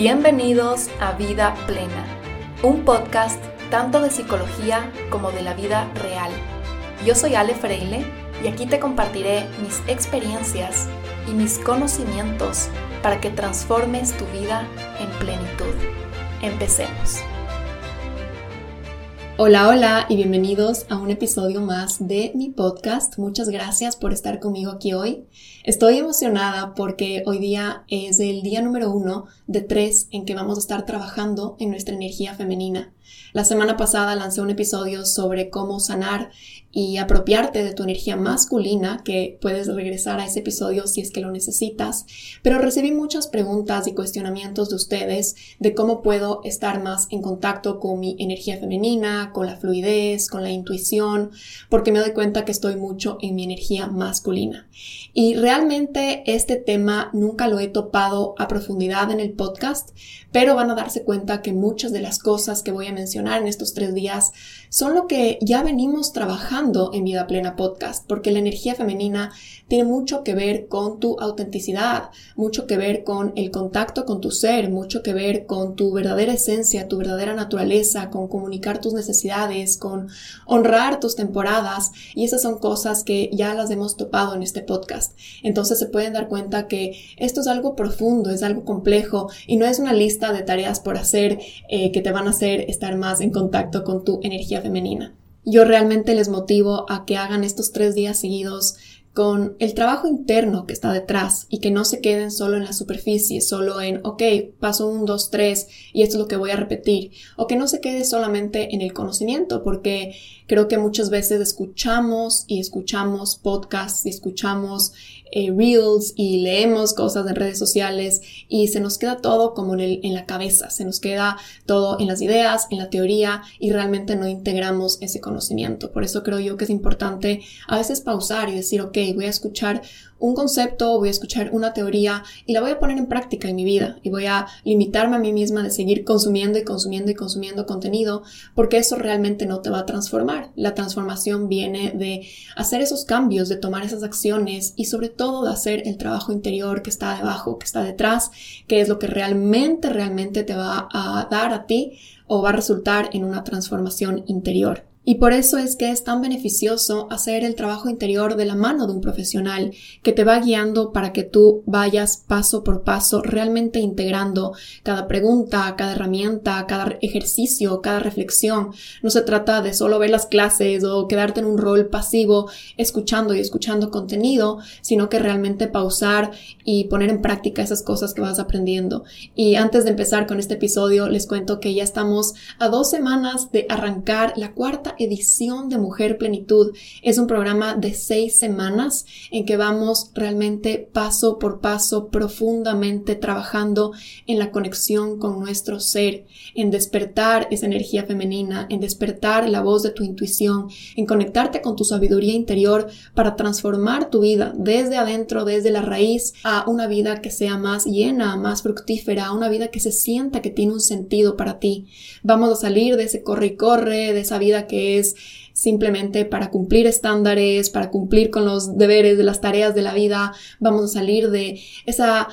Bienvenidos a Vida Plena, un podcast tanto de psicología como de la vida real. Yo soy Ale Freile y aquí te compartiré mis experiencias y mis conocimientos para que transformes tu vida en plenitud. Empecemos. Hola, hola y bienvenidos a un episodio más de mi podcast. Muchas gracias por estar conmigo aquí hoy. Estoy emocionada porque hoy día es el día número uno de tres en que vamos a estar trabajando en nuestra energía femenina. La semana pasada lancé un episodio sobre cómo sanar y apropiarte de tu energía masculina, que puedes regresar a ese episodio si es que lo necesitas, pero recibí muchas preguntas y cuestionamientos de ustedes de cómo puedo estar más en contacto con mi energía femenina, con la fluidez, con la intuición, porque me doy cuenta que estoy mucho en mi energía masculina. Y realmente este tema nunca lo he topado a profundidad en el podcast, pero van a darse cuenta que muchas de las cosas que voy a mencionar en estos tres días son lo que ya venimos trabajando en Vida Plena Podcast, porque la energía femenina tiene mucho que ver con tu autenticidad, mucho que ver con el contacto con tu ser, mucho que ver con tu verdadera esencia, tu verdadera naturaleza, con comunicar tus necesidades, con honrar tus temporadas y esas son cosas que ya las hemos topado en este podcast. Entonces se pueden dar cuenta que esto es algo profundo, es algo complejo y no es una lista de tareas por hacer eh, que te van a hacer estar más en contacto con tu energía femenina. Yo realmente les motivo a que hagan estos tres días seguidos con el trabajo interno que está detrás y que no se queden solo en la superficie, solo en, ok, paso un, dos, tres y esto es lo que voy a repetir, o que no se quede solamente en el conocimiento, porque creo que muchas veces escuchamos y escuchamos podcasts y escuchamos eh, reels y leemos cosas en redes sociales y se nos queda todo como en, en la cabeza, se nos queda todo en las ideas, en la teoría y realmente no integramos ese conocimiento. Por eso creo yo que es importante a veces pausar y decir, ok, voy a escuchar un concepto, voy a escuchar una teoría y la voy a poner en práctica en mi vida y voy a limitarme a mí misma de seguir consumiendo y consumiendo y consumiendo contenido porque eso realmente no te va a transformar. La transformación viene de hacer esos cambios, de tomar esas acciones y sobre todo de hacer el trabajo interior que está debajo, que está detrás, que es lo que realmente, realmente te va a dar a ti o va a resultar en una transformación interior. Y por eso es que es tan beneficioso hacer el trabajo interior de la mano de un profesional que te va guiando para que tú vayas paso por paso realmente integrando cada pregunta, cada herramienta, cada ejercicio, cada reflexión. No se trata de solo ver las clases o quedarte en un rol pasivo escuchando y escuchando contenido, sino que realmente pausar y poner en práctica esas cosas que vas aprendiendo. Y antes de empezar con este episodio, les cuento que ya estamos a dos semanas de arrancar la cuarta edición de Mujer Plenitud. Es un programa de seis semanas en que vamos realmente paso por paso profundamente trabajando en la conexión con nuestro ser, en despertar esa energía femenina, en despertar la voz de tu intuición, en conectarte con tu sabiduría interior para transformar tu vida desde adentro, desde la raíz, a una vida que sea más llena, más fructífera, una vida que se sienta que tiene un sentido para ti. Vamos a salir de ese corre y corre, de esa vida que simplemente para cumplir estándares, para cumplir con los deberes de las tareas de la vida, vamos a salir de esa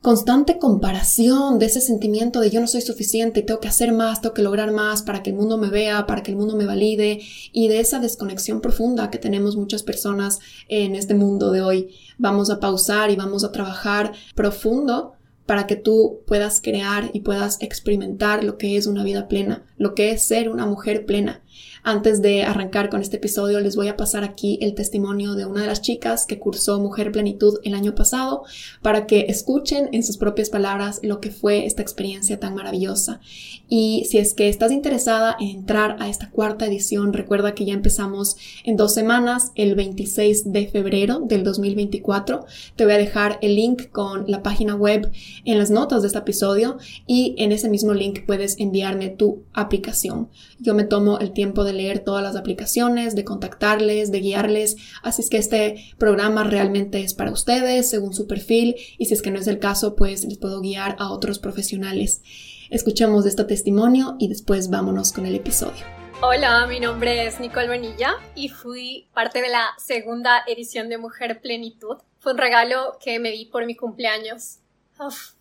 constante comparación, de ese sentimiento de yo no soy suficiente, tengo que hacer más, tengo que lograr más para que el mundo me vea, para que el mundo me valide y de esa desconexión profunda que tenemos muchas personas en este mundo de hoy. Vamos a pausar y vamos a trabajar profundo para que tú puedas crear y puedas experimentar lo que es una vida plena, lo que es ser una mujer plena. Antes de arrancar con este episodio, les voy a pasar aquí el testimonio de una de las chicas que cursó Mujer Plenitud el año pasado para que escuchen en sus propias palabras lo que fue esta experiencia tan maravillosa. Y si es que estás interesada en entrar a esta cuarta edición, recuerda que ya empezamos en dos semanas, el 26 de febrero del 2024. Te voy a dejar el link con la página web en las notas de este episodio y en ese mismo link puedes enviarme tu aplicación. Yo me tomo el tiempo de leer todas las aplicaciones, de contactarles, de guiarles, así es que este programa realmente es para ustedes según su perfil y si es que no es el caso, pues les puedo guiar a otros profesionales. Escuchemos este testimonio y después vámonos con el episodio. Hola, mi nombre es Nicole Bonilla y fui parte de la segunda edición de Mujer Plenitud. Fue un regalo que me di por mi cumpleaños.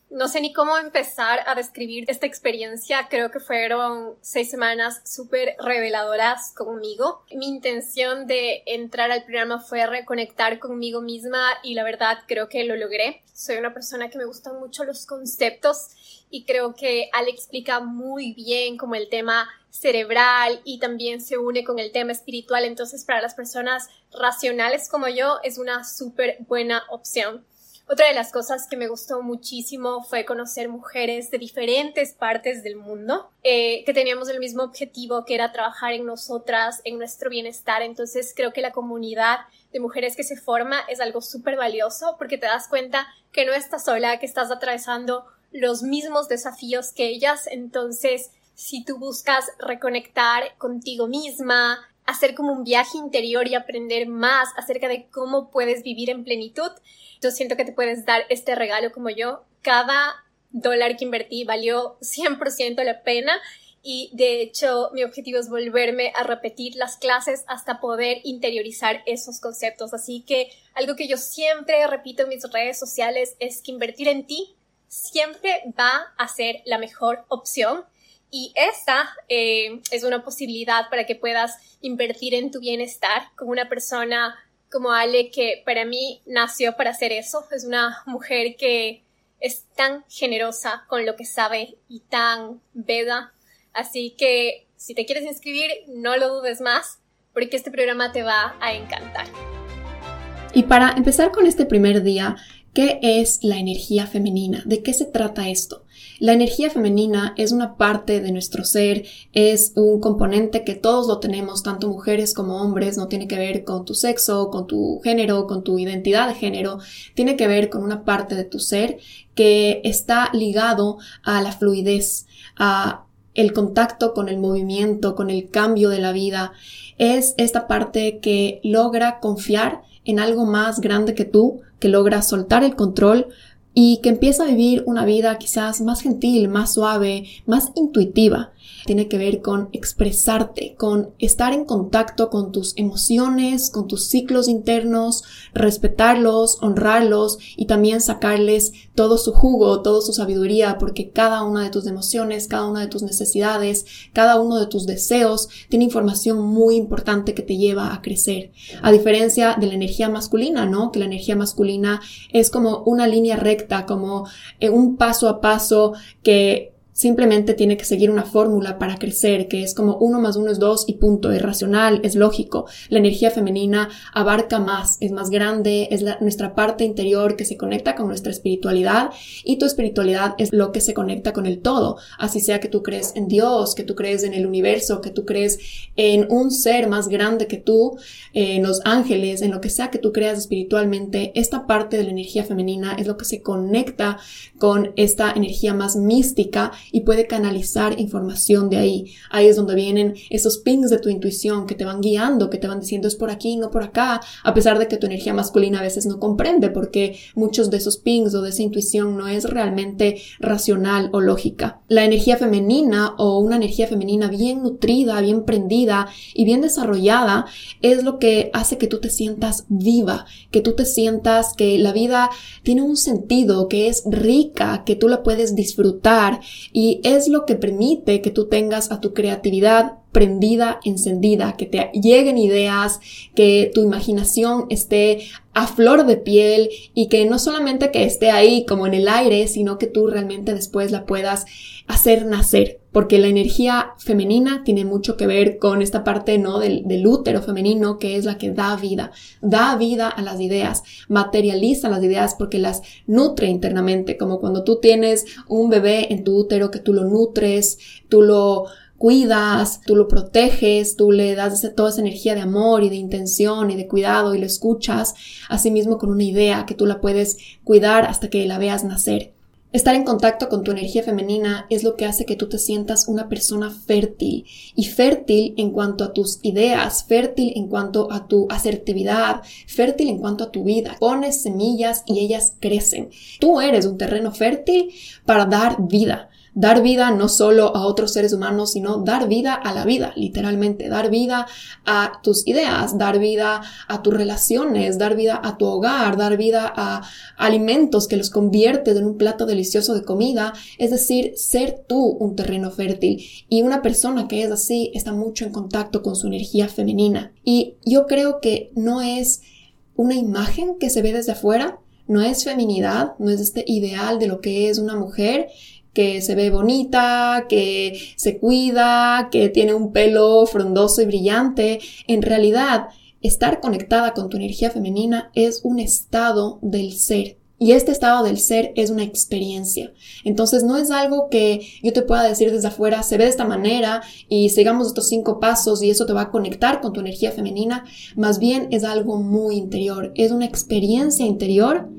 No sé ni cómo empezar a describir esta experiencia. Creo que fueron seis semanas súper reveladoras conmigo. Mi intención de entrar al programa fue reconectar conmigo misma y la verdad creo que lo logré. Soy una persona que me gustan mucho los conceptos y creo que Ale explica muy bien como el tema cerebral y también se une con el tema espiritual. Entonces para las personas racionales como yo es una súper buena opción. Otra de las cosas que me gustó muchísimo fue conocer mujeres de diferentes partes del mundo eh, que teníamos el mismo objetivo que era trabajar en nosotras, en nuestro bienestar. Entonces creo que la comunidad de mujeres que se forma es algo súper valioso porque te das cuenta que no estás sola, que estás atravesando los mismos desafíos que ellas. Entonces, si tú buscas reconectar contigo misma, hacer como un viaje interior y aprender más acerca de cómo puedes vivir en plenitud, yo siento que te puedes dar este regalo como yo. Cada dólar que invertí valió 100% la pena y de hecho mi objetivo es volverme a repetir las clases hasta poder interiorizar esos conceptos. Así que algo que yo siempre repito en mis redes sociales es que invertir en ti siempre va a ser la mejor opción. Y esta eh, es una posibilidad para que puedas invertir en tu bienestar con una persona como Ale, que para mí nació para hacer eso. Es una mujer que es tan generosa con lo que sabe y tan veda. Así que si te quieres inscribir, no lo dudes más, porque este programa te va a encantar. Y para empezar con este primer día, ¿qué es la energía femenina? ¿De qué se trata esto? La energía femenina es una parte de nuestro ser, es un componente que todos lo tenemos, tanto mujeres como hombres, no tiene que ver con tu sexo, con tu género, con tu identidad de género, tiene que ver con una parte de tu ser que está ligado a la fluidez, a el contacto con el movimiento, con el cambio de la vida. Es esta parte que logra confiar en algo más grande que tú, que logra soltar el control y que empieza a vivir una vida quizás más gentil, más suave, más intuitiva tiene que ver con expresarte, con estar en contacto con tus emociones, con tus ciclos internos, respetarlos, honrarlos y también sacarles todo su jugo, toda su sabiduría, porque cada una de tus emociones, cada una de tus necesidades, cada uno de tus deseos tiene información muy importante que te lleva a crecer. A diferencia de la energía masculina, ¿no? Que la energía masculina es como una línea recta, como eh, un paso a paso que simplemente tiene que seguir una fórmula para crecer, que es como uno más uno es dos y punto, es racional, es lógico. La energía femenina abarca más, es más grande, es nuestra parte interior que se conecta con nuestra espiritualidad y tu espiritualidad es lo que se conecta con el todo. Así sea que tú crees en Dios, que tú crees en el universo, que tú crees en un ser más grande que tú, en los ángeles, en lo que sea que tú creas espiritualmente, esta parte de la energía femenina es lo que se conecta con esta energía más mística y puede canalizar información de ahí. Ahí es donde vienen esos pings de tu intuición que te van guiando, que te van diciendo es por aquí, no por acá, a pesar de que tu energía masculina a veces no comprende porque muchos de esos pings o de esa intuición no es realmente racional o lógica. La energía femenina o una energía femenina bien nutrida, bien prendida y bien desarrollada es lo que hace que tú te sientas viva, que tú te sientas que la vida tiene un sentido, que es rica, que tú la puedes disfrutar y es lo que permite que tú tengas a tu creatividad prendida, encendida, que te lleguen ideas, que tu imaginación esté a flor de piel y que no solamente que esté ahí como en el aire, sino que tú realmente después la puedas hacer nacer, porque la energía femenina tiene mucho que ver con esta parte, ¿no? Del, útero femenino, que es la que da vida, da vida a las ideas, materializa las ideas porque las nutre internamente, como cuando tú tienes un bebé en tu útero que tú lo nutres, tú lo cuidas, tú lo proteges, tú le das toda esa energía de amor y de intención y de cuidado y lo escuchas, asimismo con una idea que tú la puedes cuidar hasta que la veas nacer. Estar en contacto con tu energía femenina es lo que hace que tú te sientas una persona fértil y fértil en cuanto a tus ideas, fértil en cuanto a tu asertividad, fértil en cuanto a tu vida. Pones semillas y ellas crecen. Tú eres un terreno fértil para dar vida dar vida no solo a otros seres humanos, sino dar vida a la vida, literalmente, dar vida a tus ideas, dar vida a tus relaciones, dar vida a tu hogar, dar vida a alimentos que los conviertes en un plato delicioso de comida, es decir, ser tú un terreno fértil. Y una persona que es así está mucho en contacto con su energía femenina. Y yo creo que no es una imagen que se ve desde afuera, no es feminidad, no es este ideal de lo que es una mujer que se ve bonita, que se cuida, que tiene un pelo frondoso y brillante. En realidad, estar conectada con tu energía femenina es un estado del ser. Y este estado del ser es una experiencia. Entonces no es algo que yo te pueda decir desde afuera, se ve de esta manera y sigamos estos cinco pasos y eso te va a conectar con tu energía femenina. Más bien es algo muy interior, es una experiencia interior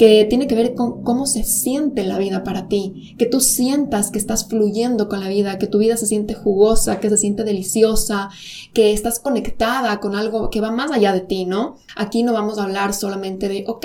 que tiene que ver con cómo se siente la vida para ti, que tú sientas que estás fluyendo con la vida, que tu vida se siente jugosa, que se siente deliciosa, que estás conectada con algo que va más allá de ti, ¿no? Aquí no vamos a hablar solamente de, ok,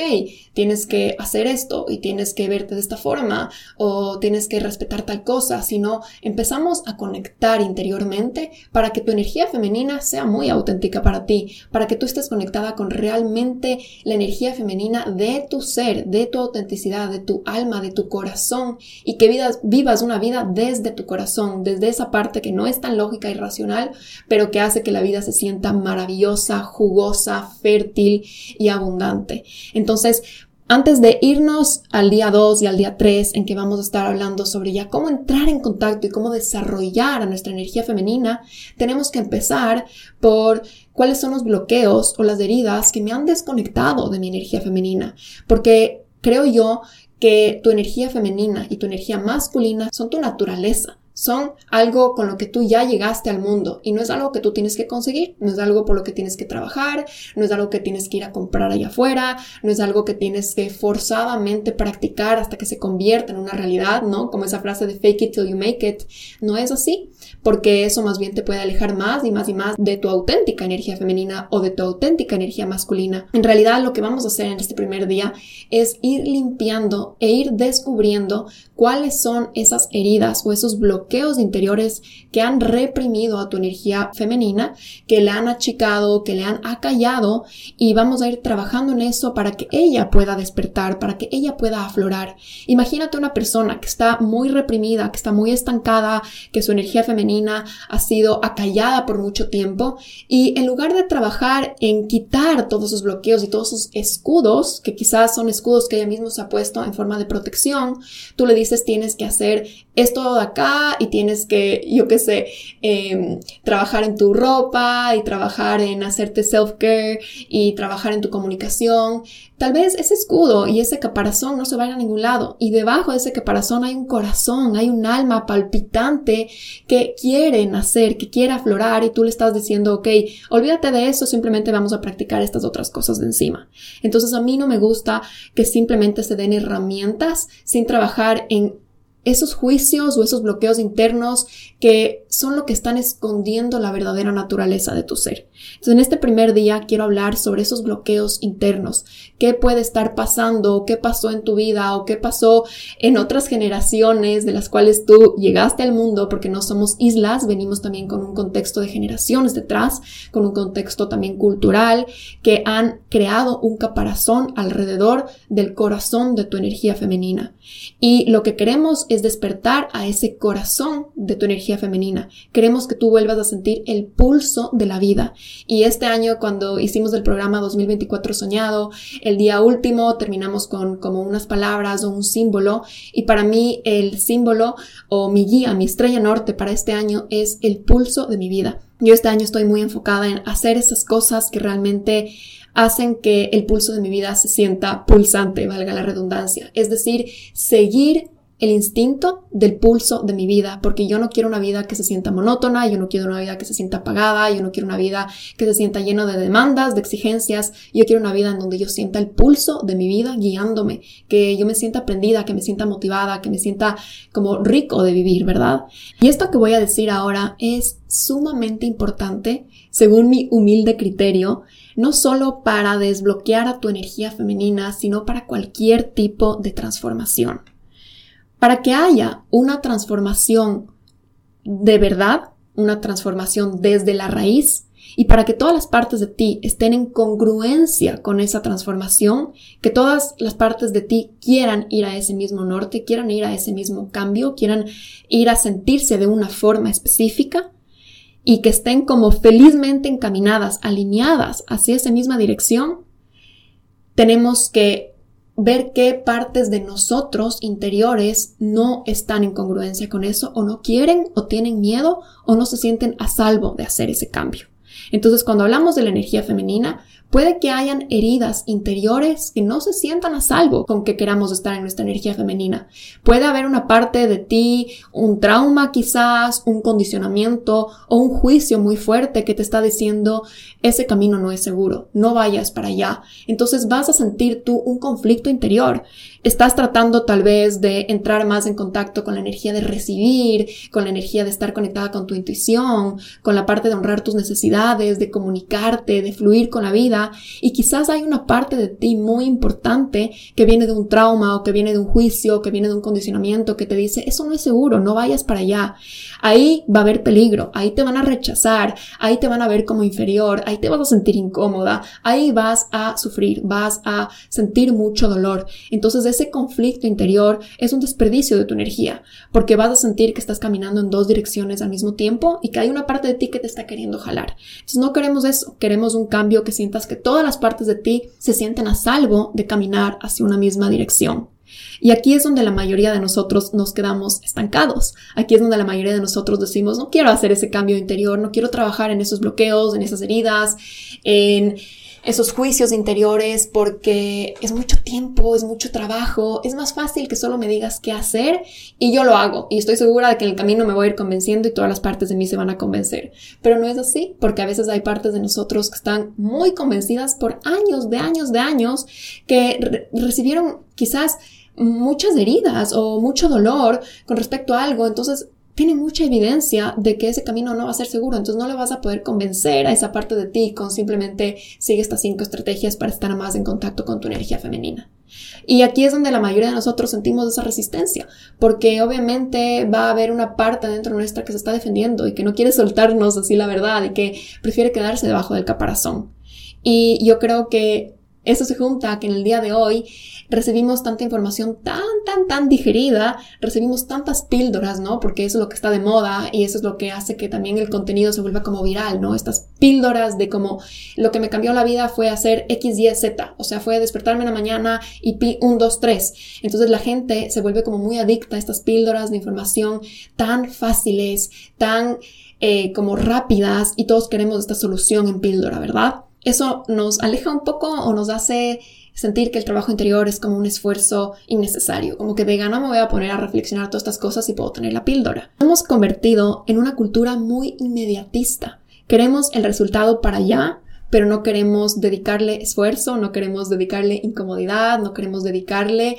tienes que hacer esto y tienes que verte de esta forma o tienes que respetar tal cosa, sino empezamos a conectar interiormente para que tu energía femenina sea muy auténtica para ti, para que tú estés conectada con realmente la energía femenina de tu ser, de tu autenticidad, de tu alma, de tu corazón y que vivas, vivas una vida desde tu corazón, desde esa parte que no es tan lógica y racional, pero que hace que la vida se sienta maravillosa, jugosa, fértil y abundante. Entonces, antes de irnos al día 2 y al día 3, en que vamos a estar hablando sobre ya cómo entrar en contacto y cómo desarrollar a nuestra energía femenina, tenemos que empezar por cuáles son los bloqueos o las heridas que me han desconectado de mi energía femenina. Porque creo yo que tu energía femenina y tu energía masculina son tu naturaleza son algo con lo que tú ya llegaste al mundo y no es algo que tú tienes que conseguir, no es algo por lo que tienes que trabajar, no es algo que tienes que ir a comprar allá afuera, no es algo que tienes que forzadamente practicar hasta que se convierta en una realidad, ¿no? Como esa frase de fake it till you make it, no es así, porque eso más bien te puede alejar más y más y más de tu auténtica energía femenina o de tu auténtica energía masculina. En realidad lo que vamos a hacer en este primer día es ir limpiando e ir descubriendo cuáles son esas heridas o esos bloqueos interiores que han reprimido a tu energía femenina, que le han achicado, que le han acallado y vamos a ir trabajando en eso para que ella pueda despertar, para que ella pueda aflorar. Imagínate una persona que está muy reprimida, que está muy estancada, que su energía femenina ha sido acallada por mucho tiempo y en lugar de trabajar en quitar todos esos bloqueos y todos esos escudos, que quizás son escudos que ella misma se ha puesto en forma de protección, tú le dices tienes que hacer esto de acá, y tienes que, yo qué sé, em, trabajar en tu ropa y trabajar en hacerte self-care y trabajar en tu comunicación. Tal vez ese escudo y ese caparazón no se vaya a ningún lado y debajo de ese caparazón hay un corazón, hay un alma palpitante que quiere nacer, que quiere aflorar y tú le estás diciendo, ok, olvídate de eso, simplemente vamos a practicar estas otras cosas de encima. Entonces a mí no me gusta que simplemente se den herramientas sin trabajar en esos juicios o esos bloqueos internos que son lo que están escondiendo la verdadera naturaleza de tu ser. Entonces, en este primer día quiero hablar sobre esos bloqueos internos. ¿Qué puede estar pasando? ¿Qué pasó en tu vida? ¿O qué pasó en otras generaciones de las cuales tú llegaste al mundo? Porque no somos islas, venimos también con un contexto de generaciones detrás, con un contexto también cultural, que han creado un caparazón alrededor del corazón de tu energía femenina. Y lo que queremos es despertar a ese corazón de tu energía femenina. Queremos que tú vuelvas a sentir el pulso de la vida. Y este año, cuando hicimos el programa 2024 Soñado, el día último terminamos con como unas palabras o un símbolo. Y para mí el símbolo o mi guía, mi estrella norte para este año es el pulso de mi vida. Yo este año estoy muy enfocada en hacer esas cosas que realmente hacen que el pulso de mi vida se sienta pulsante, valga la redundancia. Es decir, seguir el instinto del pulso de mi vida, porque yo no quiero una vida que se sienta monótona, yo no quiero una vida que se sienta apagada, yo no quiero una vida que se sienta llena de demandas, de exigencias, yo quiero una vida en donde yo sienta el pulso de mi vida guiándome, que yo me sienta aprendida, que me sienta motivada, que me sienta como rico de vivir, ¿verdad? Y esto que voy a decir ahora es sumamente importante, según mi humilde criterio, no solo para desbloquear a tu energía femenina, sino para cualquier tipo de transformación. Para que haya una transformación de verdad, una transformación desde la raíz, y para que todas las partes de ti estén en congruencia con esa transformación, que todas las partes de ti quieran ir a ese mismo norte, quieran ir a ese mismo cambio, quieran ir a sentirse de una forma específica y que estén como felizmente encaminadas, alineadas hacia esa misma dirección, tenemos que ver qué partes de nosotros interiores no están en congruencia con eso o no quieren o tienen miedo o no se sienten a salvo de hacer ese cambio. Entonces, cuando hablamos de la energía femenina, puede que hayan heridas interiores que no se sientan a salvo con que queramos estar en nuestra energía femenina. Puede haber una parte de ti, un trauma quizás, un condicionamiento o un juicio muy fuerte que te está diciendo ese camino no es seguro, no vayas para allá. Entonces vas a sentir tú un conflicto interior estás tratando tal vez de entrar más en contacto con la energía de recibir, con la energía de estar conectada con tu intuición, con la parte de honrar tus necesidades, de comunicarte, de fluir con la vida. Y quizás hay una parte de ti muy importante que viene de un trauma o que viene de un juicio, que viene de un condicionamiento que te dice, eso no es seguro, no vayas para allá. Ahí va a haber peligro, ahí te van a rechazar, ahí te van a ver como inferior, ahí te vas a sentir incómoda, ahí vas a sufrir, vas a sentir mucho dolor. Entonces ese conflicto interior es un desperdicio de tu energía, porque vas a sentir que estás caminando en dos direcciones al mismo tiempo y que hay una parte de ti que te está queriendo jalar. Entonces no queremos eso, queremos un cambio que sientas que todas las partes de ti se sienten a salvo de caminar hacia una misma dirección. Y aquí es donde la mayoría de nosotros nos quedamos estancados. Aquí es donde la mayoría de nosotros decimos, no quiero hacer ese cambio interior, no quiero trabajar en esos bloqueos, en esas heridas, en esos juicios interiores porque es mucho tiempo, es mucho trabajo, es más fácil que solo me digas qué hacer y yo lo hago y estoy segura de que en el camino me voy a ir convenciendo y todas las partes de mí se van a convencer. Pero no es así porque a veces hay partes de nosotros que están muy convencidas por años, de años, de años, que recibieron quizás muchas heridas o mucho dolor con respecto a algo, entonces tiene mucha evidencia de que ese camino no va a ser seguro, entonces no le vas a poder convencer a esa parte de ti con simplemente sigue estas cinco estrategias para estar más en contacto con tu energía femenina. Y aquí es donde la mayoría de nosotros sentimos esa resistencia, porque obviamente va a haber una parte dentro nuestra que se está defendiendo y que no quiere soltarnos así la verdad y que prefiere quedarse debajo del caparazón. Y yo creo que eso se junta a que en el día de hoy recibimos tanta información tan, tan, tan digerida, recibimos tantas píldoras, ¿no? Porque eso es lo que está de moda y eso es lo que hace que también el contenido se vuelva como viral, ¿no? Estas píldoras de como lo que me cambió la vida fue hacer X, Y, Z, o sea, fue despertarme en la mañana y pi 1, 2, 3. Entonces la gente se vuelve como muy adicta a estas píldoras de información tan fáciles, tan eh, como rápidas y todos queremos esta solución en píldora, ¿verdad? Eso nos aleja un poco o nos hace sentir que el trabajo interior es como un esfuerzo innecesario, como que de gana me voy a poner a reflexionar todas estas cosas y puedo tener la píldora. Hemos convertido en una cultura muy inmediatista. Queremos el resultado para allá, pero no queremos dedicarle esfuerzo, no queremos dedicarle incomodidad, no queremos dedicarle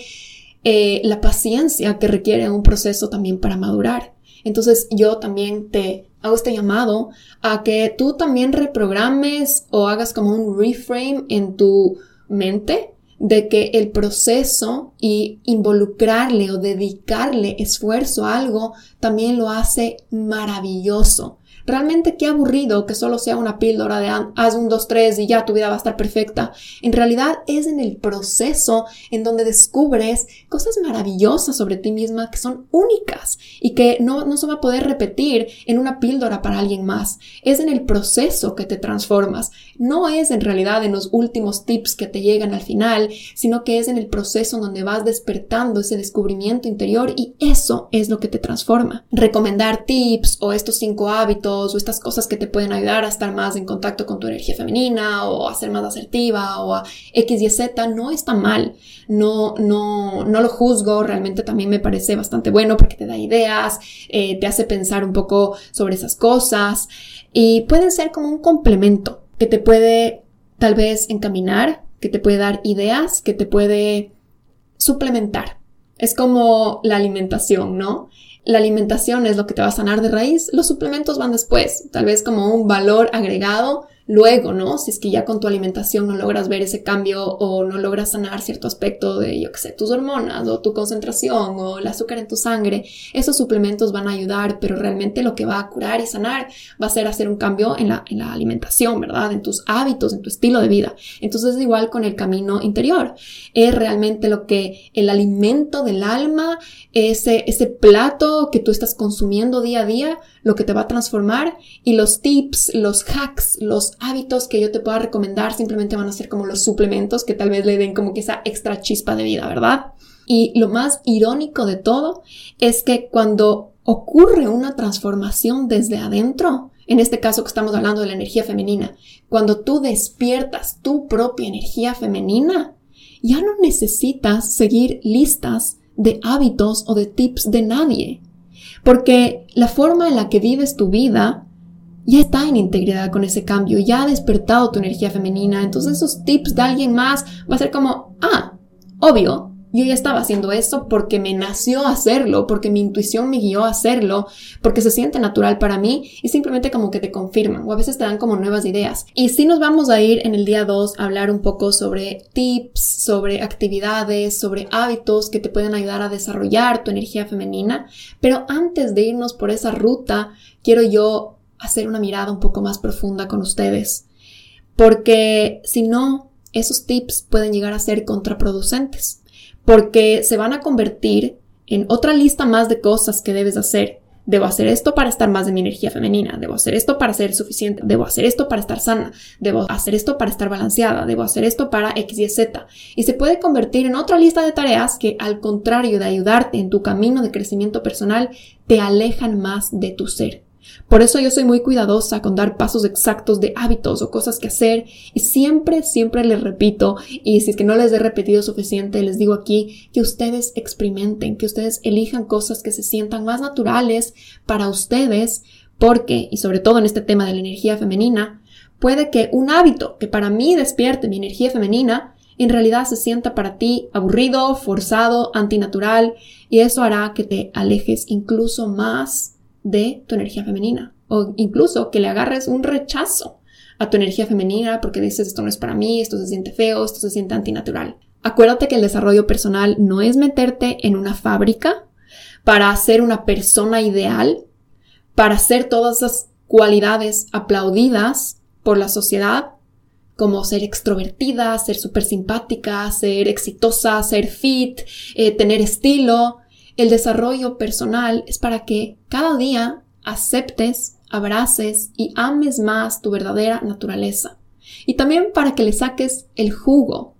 eh, la paciencia que requiere un proceso también para madurar. Entonces yo también te hago este llamado a que tú también reprogrames o hagas como un reframe en tu mente de que el proceso y involucrarle o dedicarle esfuerzo a algo también lo hace maravilloso. Realmente qué aburrido que solo sea una píldora de haz un 2, 3 y ya tu vida va a estar perfecta. En realidad es en el proceso en donde descubres cosas maravillosas sobre ti misma que son únicas y que no, no se va a poder repetir en una píldora para alguien más. Es en el proceso que te transformas. No es en realidad en los últimos tips que te llegan al final, sino que es en el proceso donde vas despertando ese descubrimiento interior y eso es lo que te transforma. Recomendar tips o estos cinco hábitos o estas cosas que te pueden ayudar a estar más en contacto con tu energía femenina o a ser más asertiva o a X y Z no está mal. No, no, no lo juzgo, realmente también me parece bastante bueno porque te da ideas, eh, te hace pensar un poco sobre esas cosas y pueden ser como un complemento que te puede tal vez encaminar, que te puede dar ideas, que te puede suplementar. Es como la alimentación, ¿no? La alimentación es lo que te va a sanar de raíz, los suplementos van después, tal vez como un valor agregado luego, ¿no? Si es que ya con tu alimentación no logras ver ese cambio o no logras sanar cierto aspecto de, yo qué sé, tus hormonas o tu concentración o el azúcar en tu sangre, esos suplementos van a ayudar, pero realmente lo que va a curar y sanar va a ser hacer un cambio en la, en la alimentación, ¿verdad? En tus hábitos, en tu estilo de vida. Entonces es igual con el camino interior. Es realmente lo que el alimento del alma, ese, ese plato que tú estás consumiendo día a día, lo que te va a transformar y los tips, los hacks, los hábitos que yo te pueda recomendar simplemente van a ser como los suplementos que tal vez le den como que esa extra chispa de vida, ¿verdad? Y lo más irónico de todo es que cuando ocurre una transformación desde adentro, en este caso que estamos hablando de la energía femenina, cuando tú despiertas tu propia energía femenina, ya no necesitas seguir listas de hábitos o de tips de nadie, porque la forma en la que vives tu vida ya está en integridad con ese cambio, ya ha despertado tu energía femenina, entonces esos tips de alguien más va a ser como, ah, obvio, yo ya estaba haciendo eso porque me nació hacerlo, porque mi intuición me guió a hacerlo, porque se siente natural para mí y simplemente como que te confirman o a veces te dan como nuevas ideas. Y sí nos vamos a ir en el día 2 a hablar un poco sobre tips, sobre actividades, sobre hábitos que te pueden ayudar a desarrollar tu energía femenina. Pero antes de irnos por esa ruta, quiero yo hacer una mirada un poco más profunda con ustedes. Porque si no, esos tips pueden llegar a ser contraproducentes. Porque se van a convertir en otra lista más de cosas que debes hacer. Debo hacer esto para estar más de mi energía femenina. Debo hacer esto para ser suficiente. Debo hacer esto para estar sana. Debo hacer esto para estar balanceada. Debo hacer esto para X, Y, Z. Y se puede convertir en otra lista de tareas que, al contrario de ayudarte en tu camino de crecimiento personal, te alejan más de tu ser. Por eso yo soy muy cuidadosa con dar pasos exactos de hábitos o cosas que hacer y siempre, siempre les repito y si es que no les he repetido suficiente, les digo aquí que ustedes experimenten, que ustedes elijan cosas que se sientan más naturales para ustedes porque, y sobre todo en este tema de la energía femenina, puede que un hábito que para mí despierte mi energía femenina en realidad se sienta para ti aburrido, forzado, antinatural y eso hará que te alejes incluso más de tu energía femenina o incluso que le agarres un rechazo a tu energía femenina porque dices esto no es para mí, esto se siente feo, esto se siente antinatural. Acuérdate que el desarrollo personal no es meterte en una fábrica para ser una persona ideal, para ser todas esas cualidades aplaudidas por la sociedad, como ser extrovertida, ser súper simpática, ser exitosa, ser fit, eh, tener estilo, el desarrollo personal es para que cada día aceptes, abraces y ames más tu verdadera naturaleza. Y también para que le saques el jugo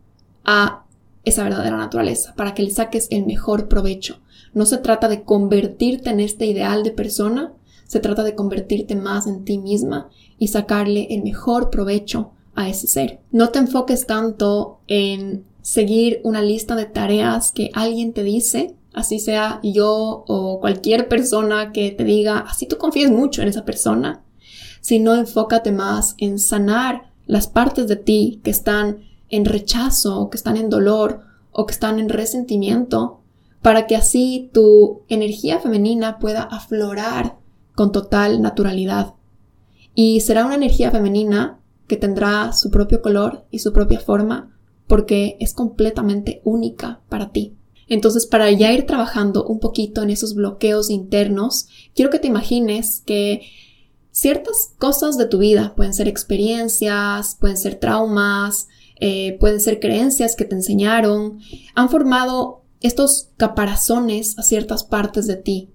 a esa verdadera naturaleza, para que le saques el mejor provecho. No se trata de convertirte en este ideal de persona, se trata de convertirte más en ti misma y sacarle el mejor provecho a ese ser. No te enfoques tanto en seguir una lista de tareas que alguien te dice así sea yo o cualquier persona que te diga, así tú confíes mucho en esa persona, sino enfócate más en sanar las partes de ti que están en rechazo, o que están en dolor o que están en resentimiento, para que así tu energía femenina pueda aflorar con total naturalidad. Y será una energía femenina que tendrá su propio color y su propia forma, porque es completamente única para ti. Entonces, para ya ir trabajando un poquito en esos bloqueos internos, quiero que te imagines que ciertas cosas de tu vida pueden ser experiencias, pueden ser traumas, eh, pueden ser creencias que te enseñaron, han formado estos caparazones a ciertas partes de ti.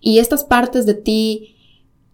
Y estas partes de ti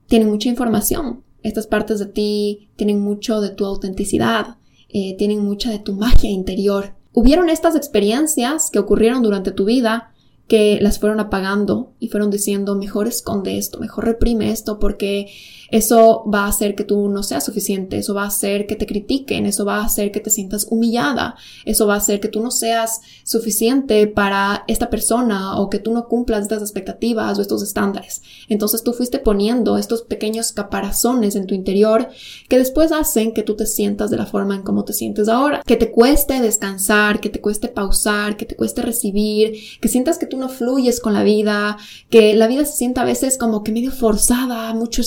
tienen mucha información. Estas partes de ti tienen mucho de tu autenticidad, eh, tienen mucha de tu magia interior. Hubieron estas experiencias que ocurrieron durante tu vida que las fueron apagando y fueron diciendo mejor esconde esto, mejor reprime esto porque eso va a hacer que tú no seas suficiente, eso va a hacer que te critiquen, eso va a hacer que te sientas humillada, eso va a hacer que tú no seas suficiente para esta persona o que tú no cumplas estas expectativas o estos estándares. Entonces tú fuiste poniendo estos pequeños caparazones en tu interior que después hacen que tú te sientas de la forma en cómo te sientes ahora, que te cueste descansar, que te cueste pausar, que te cueste recibir, que sientas que tú no fluyes con la vida, que la vida se sienta a veces como que medio forzada, mucho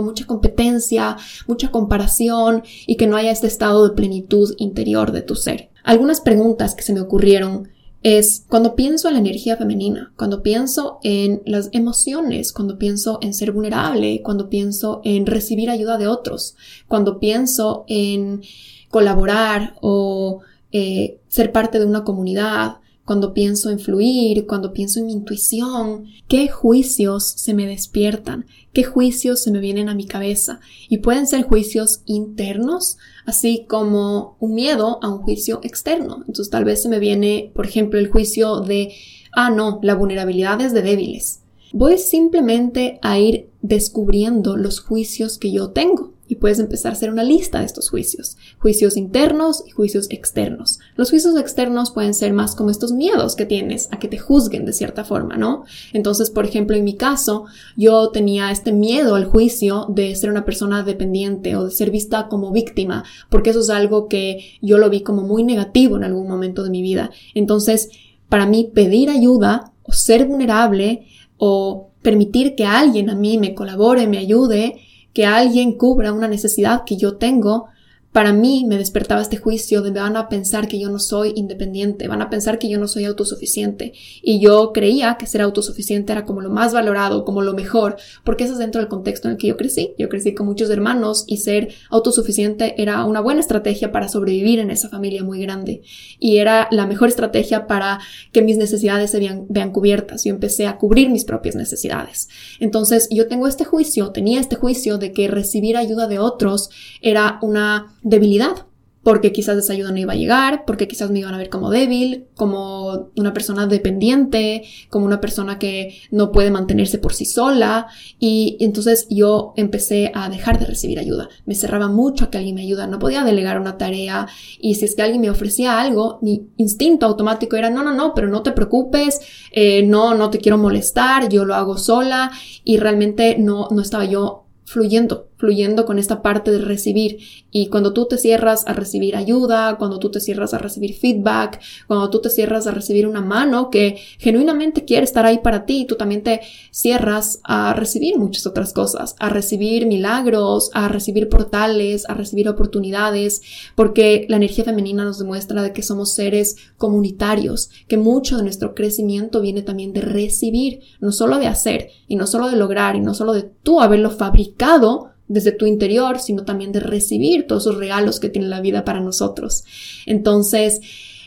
mucha competencia, mucha comparación y que no haya este estado de plenitud interior de tu ser. Algunas preguntas que se me ocurrieron es cuando pienso en la energía femenina, cuando pienso en las emociones, cuando pienso en ser vulnerable, cuando pienso en recibir ayuda de otros, cuando pienso en colaborar o eh, ser parte de una comunidad, cuando pienso en fluir, cuando pienso en mi intuición, qué juicios se me despiertan, qué juicios se me vienen a mi cabeza. Y pueden ser juicios internos, así como un miedo a un juicio externo. Entonces tal vez se me viene, por ejemplo, el juicio de, ah, no, la vulnerabilidad es de débiles. Voy simplemente a ir descubriendo los juicios que yo tengo y puedes empezar a hacer una lista de estos juicios, juicios internos y juicios externos. Los juicios externos pueden ser más como estos miedos que tienes a que te juzguen de cierta forma, ¿no? Entonces, por ejemplo, en mi caso, yo tenía este miedo al juicio de ser una persona dependiente o de ser vista como víctima, porque eso es algo que yo lo vi como muy negativo en algún momento de mi vida. Entonces, para mí pedir ayuda o ser vulnerable o permitir que alguien a mí me colabore, me ayude, que alguien cubra una necesidad que yo tengo, para mí me despertaba este juicio de van a pensar que yo no soy independiente, van a pensar que yo no soy autosuficiente. Y yo creía que ser autosuficiente era como lo más valorado, como lo mejor, porque eso es dentro del contexto en el que yo crecí. Yo crecí con muchos hermanos y ser autosuficiente era una buena estrategia para sobrevivir en esa familia muy grande. Y era la mejor estrategia para que mis necesidades se vean, vean cubiertas. Yo empecé a cubrir mis propias necesidades. Entonces yo tengo este juicio, tenía este juicio de que recibir ayuda de otros era una debilidad, porque quizás esa ayuda no iba a llegar, porque quizás me iban a ver como débil, como una persona dependiente, como una persona que no puede mantenerse por sí sola. Y entonces yo empecé a dejar de recibir ayuda. Me cerraba mucho a que alguien me ayuda. No podía delegar una tarea. Y si es que alguien me ofrecía algo, mi instinto automático era, no, no, no, pero no te preocupes, eh, no, no te quiero molestar, yo lo hago sola. Y realmente no, no estaba yo fluyendo, fluyendo con esta parte de recibir. Y cuando tú te cierras a recibir ayuda, cuando tú te cierras a recibir feedback, cuando tú te cierras a recibir una mano que genuinamente quiere estar ahí para ti, tú también te cierras a recibir muchas otras cosas, a recibir milagros, a recibir portales, a recibir oportunidades, porque la energía femenina nos demuestra de que somos seres comunitarios, que mucho de nuestro crecimiento viene también de recibir, no solo de hacer, y no solo de lograr, y no solo de tú haberlo fabricado, desde tu interior, sino también de recibir todos esos regalos que tiene la vida para nosotros. Entonces,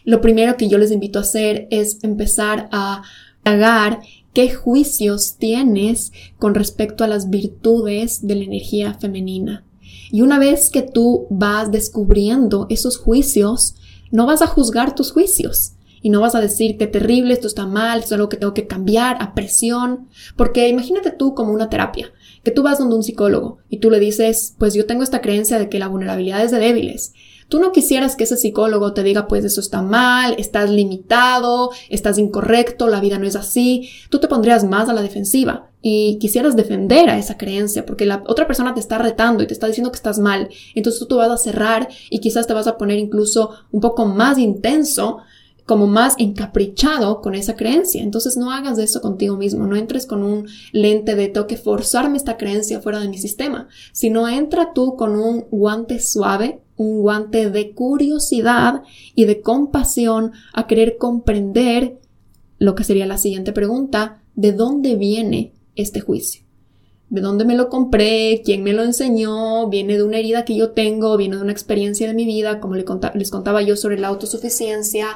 lo primero que yo les invito a hacer es empezar a pagar qué juicios tienes con respecto a las virtudes de la energía femenina. Y una vez que tú vas descubriendo esos juicios, no vas a juzgar tus juicios, y no vas a decir que terrible, esto está mal, esto es algo que tengo que cambiar a presión, porque imagínate tú como una terapia, que tú vas donde un psicólogo y tú le dices, pues yo tengo esta creencia de que la vulnerabilidad es de débiles. Tú no quisieras que ese psicólogo te diga, pues eso está mal, estás limitado, estás incorrecto, la vida no es así. Tú te pondrías más a la defensiva y quisieras defender a esa creencia porque la otra persona te está retando y te está diciendo que estás mal. Entonces tú te vas a cerrar y quizás te vas a poner incluso un poco más intenso como más encaprichado con esa creencia. Entonces no hagas eso contigo mismo, no entres con un lente de tengo que forzarme esta creencia fuera de mi sistema, sino entra tú con un guante suave, un guante de curiosidad y de compasión a querer comprender lo que sería la siguiente pregunta, ¿de dónde viene este juicio? De dónde me lo compré, quién me lo enseñó, viene de una herida que yo tengo, viene de una experiencia de mi vida, como les contaba yo sobre la autosuficiencia,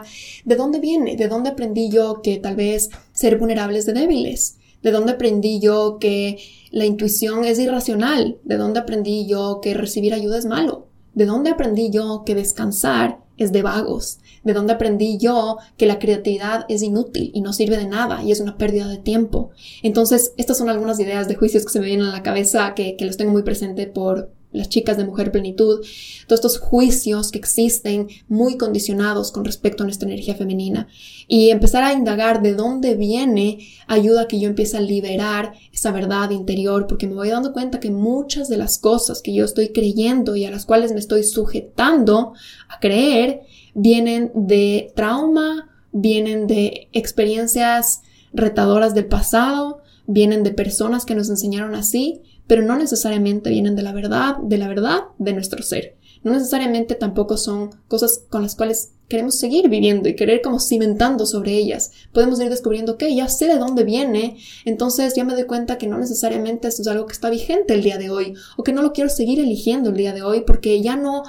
de dónde viene, de dónde aprendí yo que tal vez ser vulnerables de débiles, de dónde aprendí yo que la intuición es irracional, de dónde aprendí yo que recibir ayuda es malo, de dónde aprendí yo que descansar es de vagos, de dónde aprendí yo que la creatividad es inútil y no sirve de nada y es una pérdida de tiempo. Entonces, estas son algunas ideas de juicios que se me vienen a la cabeza que, que los tengo muy presente por las chicas de Mujer Plenitud, todos estos juicios que existen muy condicionados con respecto a nuestra energía femenina. Y empezar a indagar de dónde viene ayuda a que yo empiece a liberar esa verdad interior, porque me voy dando cuenta que muchas de las cosas que yo estoy creyendo y a las cuales me estoy sujetando a creer vienen de trauma, vienen de experiencias retadoras del pasado, vienen de personas que nos enseñaron así, pero no necesariamente vienen de la verdad, de la verdad de nuestro ser. No necesariamente tampoco son cosas con las cuales queremos seguir viviendo y querer como cimentando sobre ellas. Podemos ir descubriendo que ya sé de dónde viene, entonces ya me doy cuenta que no necesariamente esto es algo que está vigente el día de hoy o que no lo quiero seguir eligiendo el día de hoy porque ya no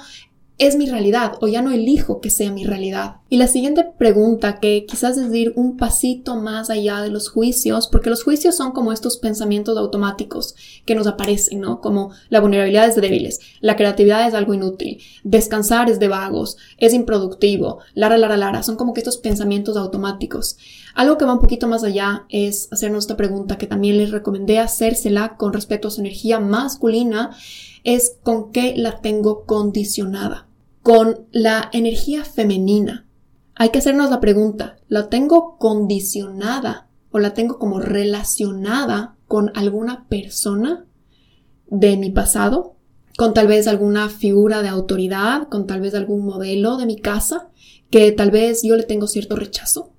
es mi realidad o ya no elijo que sea mi realidad. Y la siguiente pregunta, que quizás es ir un pasito más allá de los juicios, porque los juicios son como estos pensamientos automáticos que nos aparecen, ¿no? Como la vulnerabilidad es de débiles, la creatividad es algo inútil, descansar es de vagos, es improductivo, lara, lara, lara, son como que estos pensamientos automáticos. Algo que va un poquito más allá es hacernos esta pregunta que también les recomendé hacérsela con respecto a su energía masculina, es con qué la tengo condicionada con la energía femenina. Hay que hacernos la pregunta, ¿la tengo condicionada o la tengo como relacionada con alguna persona de mi pasado? Con tal vez alguna figura de autoridad, con tal vez algún modelo de mi casa, que tal vez yo le tengo cierto rechazo.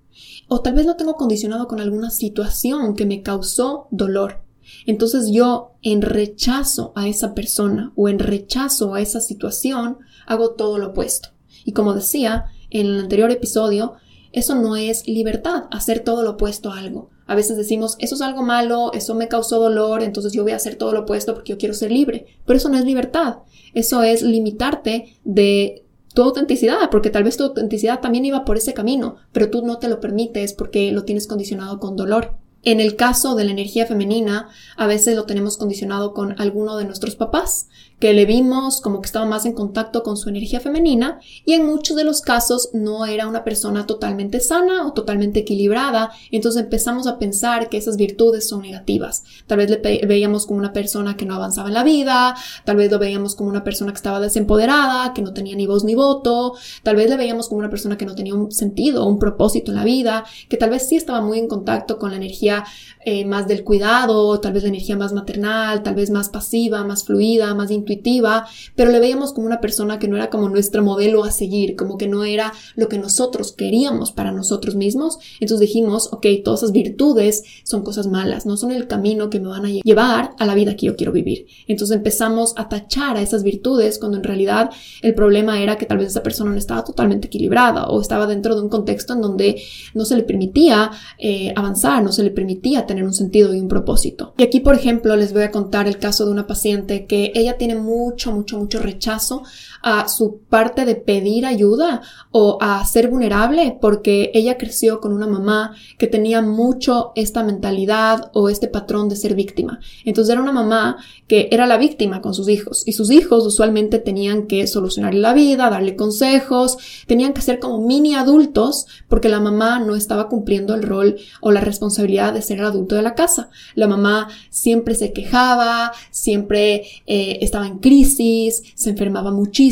O tal vez lo tengo condicionado con alguna situación que me causó dolor. Entonces yo en rechazo a esa persona o en rechazo a esa situación hago todo lo opuesto. Y como decía en el anterior episodio, eso no es libertad, hacer todo lo opuesto a algo. A veces decimos, eso es algo malo, eso me causó dolor, entonces yo voy a hacer todo lo opuesto porque yo quiero ser libre. Pero eso no es libertad, eso es limitarte de tu autenticidad, porque tal vez tu autenticidad también iba por ese camino, pero tú no te lo permites porque lo tienes condicionado con dolor. En el caso de la energía femenina, a veces lo tenemos condicionado con alguno de nuestros papás, que le vimos como que estaba más en contacto con su energía femenina y en muchos de los casos no era una persona totalmente sana o totalmente equilibrada, entonces empezamos a pensar que esas virtudes son negativas. Tal vez le veíamos como una persona que no avanzaba en la vida, tal vez lo veíamos como una persona que estaba desempoderada, que no tenía ni voz ni voto, tal vez le veíamos como una persona que no tenía un sentido, un propósito en la vida, que tal vez sí estaba muy en contacto con la energía eh, más del cuidado, tal vez la energía más maternal, tal vez más pasiva, más fluida, más intuitiva, pero le veíamos como una persona que no era como nuestro modelo a seguir, como que no era lo que nosotros queríamos para nosotros mismos. Entonces dijimos, ok, todas esas virtudes son cosas malas, no son el camino que me van a llevar a la vida que yo quiero vivir. Entonces empezamos a tachar a esas virtudes cuando en realidad el problema era que tal vez esa persona no estaba totalmente equilibrada o estaba dentro de un contexto en donde no se le permitía eh, avanzar, no se le permitía tener un sentido y un propósito. Y aquí, por ejemplo, les voy a contar el caso de una paciente que ella tiene mucho, mucho, mucho rechazo a su parte de pedir ayuda o a ser vulnerable porque ella creció con una mamá que tenía mucho esta mentalidad o este patrón de ser víctima. Entonces era una mamá que era la víctima con sus hijos y sus hijos usualmente tenían que solucionarle la vida, darle consejos, tenían que ser como mini adultos porque la mamá no estaba cumpliendo el rol o la responsabilidad de ser el adulto de la casa. La mamá siempre se quejaba, siempre eh, estaba en crisis, se enfermaba muchísimo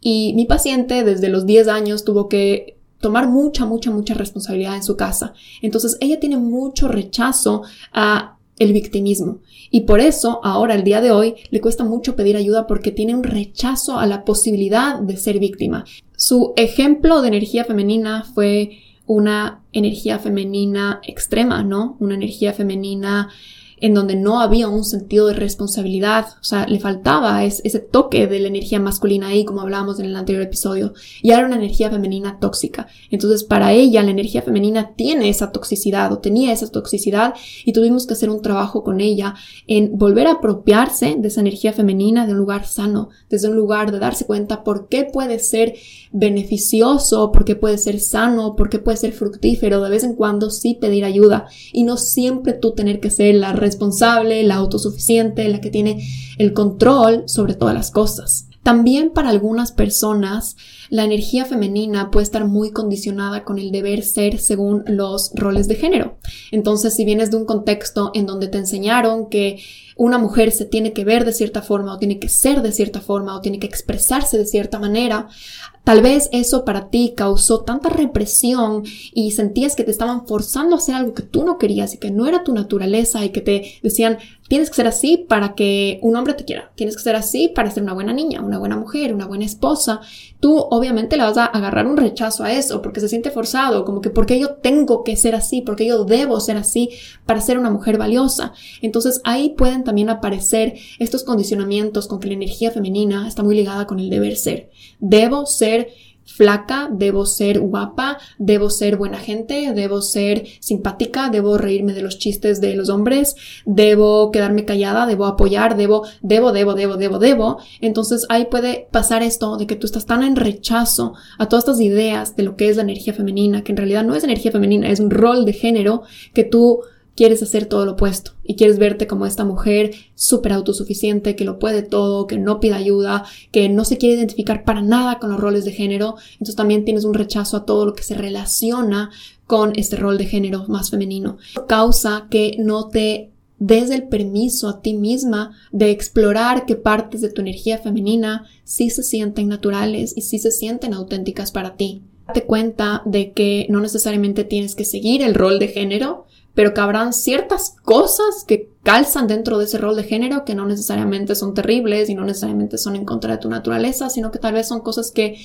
y mi paciente desde los 10 años tuvo que tomar mucha, mucha, mucha responsabilidad en su casa. Entonces ella tiene mucho rechazo a el victimismo. Y por eso ahora, el día de hoy, le cuesta mucho pedir ayuda porque tiene un rechazo a la posibilidad de ser víctima. Su ejemplo de energía femenina fue una energía femenina extrema, ¿no? Una energía femenina en donde no había un sentido de responsabilidad, o sea, le faltaba ese toque de la energía masculina ahí, como hablábamos en el anterior episodio, y era una energía femenina tóxica. Entonces, para ella, la energía femenina tiene esa toxicidad o tenía esa toxicidad y tuvimos que hacer un trabajo con ella en volver a apropiarse de esa energía femenina de un lugar sano, desde un lugar de darse cuenta por qué puede ser beneficioso, por qué puede ser sano, por qué puede ser fructífero, de vez en cuando sí pedir ayuda y no siempre tú tener que ser la responsable, la autosuficiente, la que tiene el control sobre todas las cosas. También para algunas personas la energía femenina puede estar muy condicionada con el deber ser según los roles de género. Entonces, si vienes de un contexto en donde te enseñaron que una mujer se tiene que ver de cierta forma o tiene que ser de cierta forma o tiene que expresarse de cierta manera, Tal vez eso para ti causó tanta represión y sentías que te estaban forzando a hacer algo que tú no querías y que no era tu naturaleza y que te decían Tienes que ser así para que un hombre te quiera. Tienes que ser así para ser una buena niña, una buena mujer, una buena esposa. Tú obviamente le vas a agarrar un rechazo a eso porque se siente forzado, como que porque yo tengo que ser así, porque yo debo ser así para ser una mujer valiosa. Entonces ahí pueden también aparecer estos condicionamientos con que la energía femenina está muy ligada con el deber ser. Debo ser flaca, debo ser guapa, debo ser buena gente, debo ser simpática, debo reírme de los chistes de los hombres, debo quedarme callada, debo apoyar, debo, debo, debo, debo, debo, debo. Entonces ahí puede pasar esto de que tú estás tan en rechazo a todas estas ideas de lo que es la energía femenina, que en realidad no es energía femenina, es un rol de género que tú quieres hacer todo lo opuesto y quieres verte como esta mujer súper autosuficiente, que lo puede todo, que no pide ayuda, que no se quiere identificar para nada con los roles de género, entonces también tienes un rechazo a todo lo que se relaciona con este rol de género más femenino. Causa que no te des el permiso a ti misma de explorar qué partes de tu energía femenina sí se sienten naturales y sí se sienten auténticas para ti. Date cuenta de que no necesariamente tienes que seguir el rol de género, pero que habrán ciertas cosas que calzan dentro de ese rol de género que no necesariamente son terribles y no necesariamente son en contra de tu naturaleza, sino que tal vez son cosas que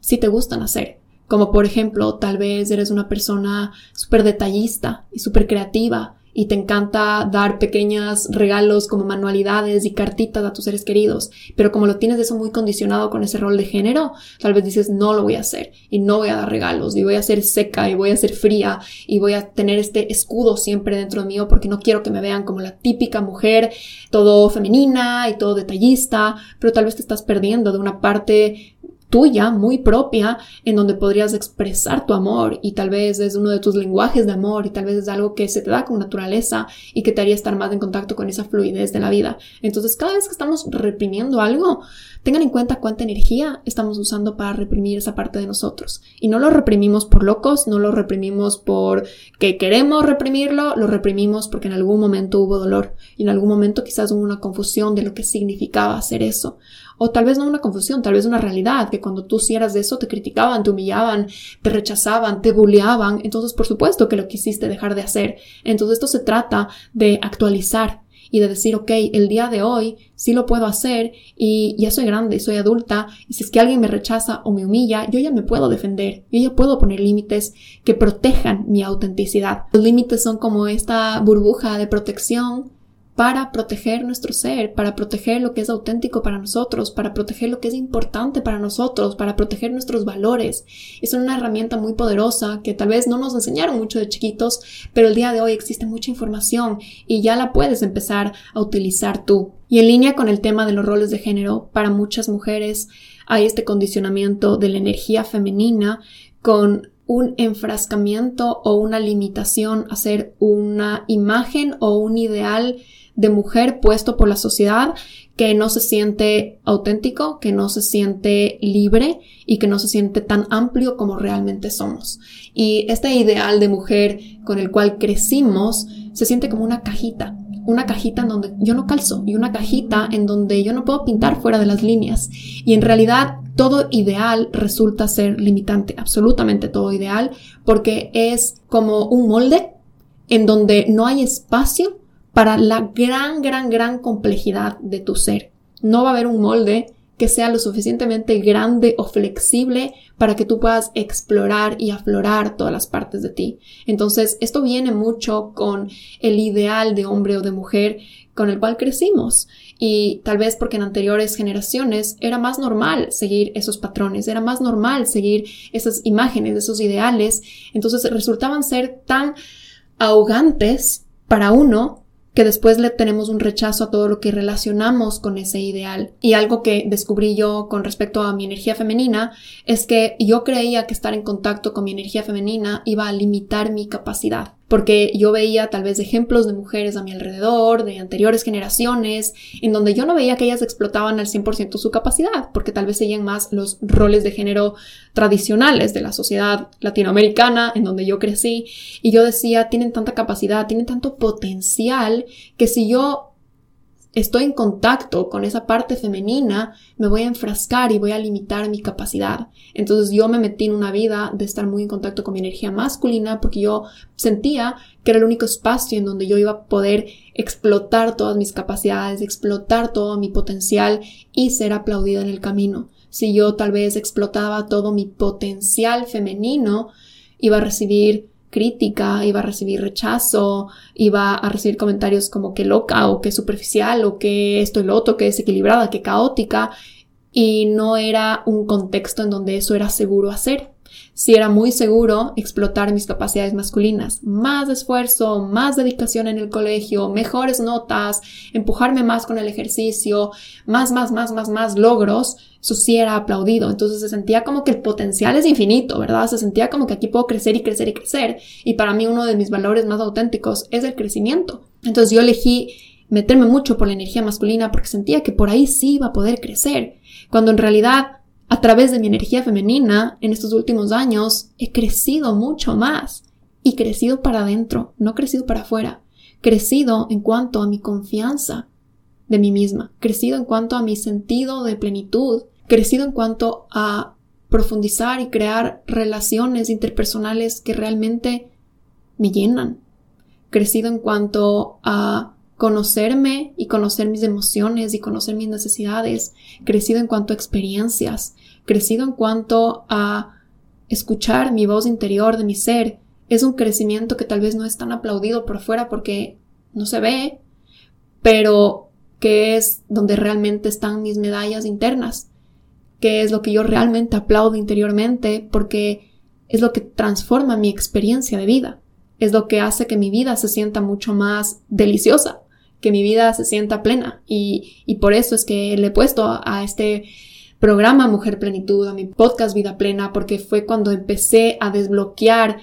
sí te gustan hacer. Como por ejemplo, tal vez eres una persona súper detallista y súper creativa y te encanta dar pequeños regalos como manualidades y cartitas a tus seres queridos, pero como lo tienes eso muy condicionado con ese rol de género, tal vez dices no lo voy a hacer y no voy a dar regalos y voy a ser seca y voy a ser fría y voy a tener este escudo siempre dentro de mío porque no quiero que me vean como la típica mujer todo femenina y todo detallista, pero tal vez te estás perdiendo de una parte tuya, muy propia, en donde podrías expresar tu amor y tal vez es uno de tus lenguajes de amor y tal vez es algo que se te da con naturaleza y que te haría estar más en contacto con esa fluidez de la vida. Entonces, cada vez que estamos reprimiendo algo, tengan en cuenta cuánta energía estamos usando para reprimir esa parte de nosotros. Y no lo reprimimos por locos, no lo reprimimos por que queremos reprimirlo, lo reprimimos porque en algún momento hubo dolor y en algún momento quizás hubo una confusión de lo que significaba hacer eso. O tal vez no una confusión, tal vez una realidad, que cuando tú hicieras eso te criticaban, te humillaban, te rechazaban, te bulleaban. Entonces, por supuesto que lo quisiste dejar de hacer. Entonces, esto se trata de actualizar y de decir, ok, el día de hoy sí lo puedo hacer y ya soy grande, soy adulta y si es que alguien me rechaza o me humilla, yo ya me puedo defender, yo ya puedo poner límites que protejan mi autenticidad. Los límites son como esta burbuja de protección para proteger nuestro ser, para proteger lo que es auténtico para nosotros, para proteger lo que es importante para nosotros, para proteger nuestros valores. Es una herramienta muy poderosa que tal vez no nos enseñaron mucho de chiquitos, pero el día de hoy existe mucha información y ya la puedes empezar a utilizar tú. Y en línea con el tema de los roles de género, para muchas mujeres hay este condicionamiento de la energía femenina con un enfrascamiento o una limitación a ser una imagen o un ideal de mujer puesto por la sociedad que no se siente auténtico, que no se siente libre y que no se siente tan amplio como realmente somos. Y este ideal de mujer con el cual crecimos se siente como una cajita, una cajita en donde yo no calzo y una cajita en donde yo no puedo pintar fuera de las líneas. Y en realidad todo ideal resulta ser limitante, absolutamente todo ideal, porque es como un molde en donde no hay espacio para la gran, gran, gran complejidad de tu ser. No va a haber un molde que sea lo suficientemente grande o flexible para que tú puedas explorar y aflorar todas las partes de ti. Entonces, esto viene mucho con el ideal de hombre o de mujer con el cual crecimos. Y tal vez porque en anteriores generaciones era más normal seguir esos patrones, era más normal seguir esas imágenes, esos ideales. Entonces resultaban ser tan ahogantes para uno que después le tenemos un rechazo a todo lo que relacionamos con ese ideal. Y algo que descubrí yo con respecto a mi energía femenina es que yo creía que estar en contacto con mi energía femenina iba a limitar mi capacidad porque yo veía tal vez ejemplos de mujeres a mi alrededor, de anteriores generaciones, en donde yo no veía que ellas explotaban al 100% su capacidad, porque tal vez seguían más los roles de género tradicionales de la sociedad latinoamericana en donde yo crecí, y yo decía, tienen tanta capacidad, tienen tanto potencial, que si yo estoy en contacto con esa parte femenina, me voy a enfrascar y voy a limitar mi capacidad. Entonces yo me metí en una vida de estar muy en contacto con mi energía masculina porque yo sentía que era el único espacio en donde yo iba a poder explotar todas mis capacidades, explotar todo mi potencial y ser aplaudida en el camino. Si yo tal vez explotaba todo mi potencial femenino, iba a recibir crítica, iba a recibir rechazo, iba a recibir comentarios como que loca o que superficial o que esto y lo otro, que desequilibrada, que caótica y no era un contexto en donde eso era seguro hacer si era muy seguro explotar mis capacidades masculinas. Más esfuerzo, más dedicación en el colegio, mejores notas, empujarme más con el ejercicio, más, más, más, más, más logros, eso sí era aplaudido. Entonces se sentía como que el potencial es infinito, ¿verdad? Se sentía como que aquí puedo crecer y crecer y crecer. Y para mí uno de mis valores más auténticos es el crecimiento. Entonces yo elegí meterme mucho por la energía masculina porque sentía que por ahí sí iba a poder crecer. Cuando en realidad a través de mi energía femenina, en estos últimos años, he crecido mucho más. Y crecido para adentro, no crecido para afuera. Crecido en cuanto a mi confianza de mí misma. Crecido en cuanto a mi sentido de plenitud. Crecido en cuanto a profundizar y crear relaciones interpersonales que realmente me llenan. Crecido en cuanto a conocerme y conocer mis emociones y conocer mis necesidades, crecido en cuanto a experiencias, crecido en cuanto a escuchar mi voz interior de mi ser. Es un crecimiento que tal vez no es tan aplaudido por fuera porque no se ve, pero que es donde realmente están mis medallas internas, que es lo que yo realmente aplaudo interiormente porque es lo que transforma mi experiencia de vida, es lo que hace que mi vida se sienta mucho más deliciosa, que mi vida se sienta plena. Y, y por eso es que le he puesto a, este programa Mujer Plenitud, a mi podcast Vida Plena, porque fue cuando empecé a desbloquear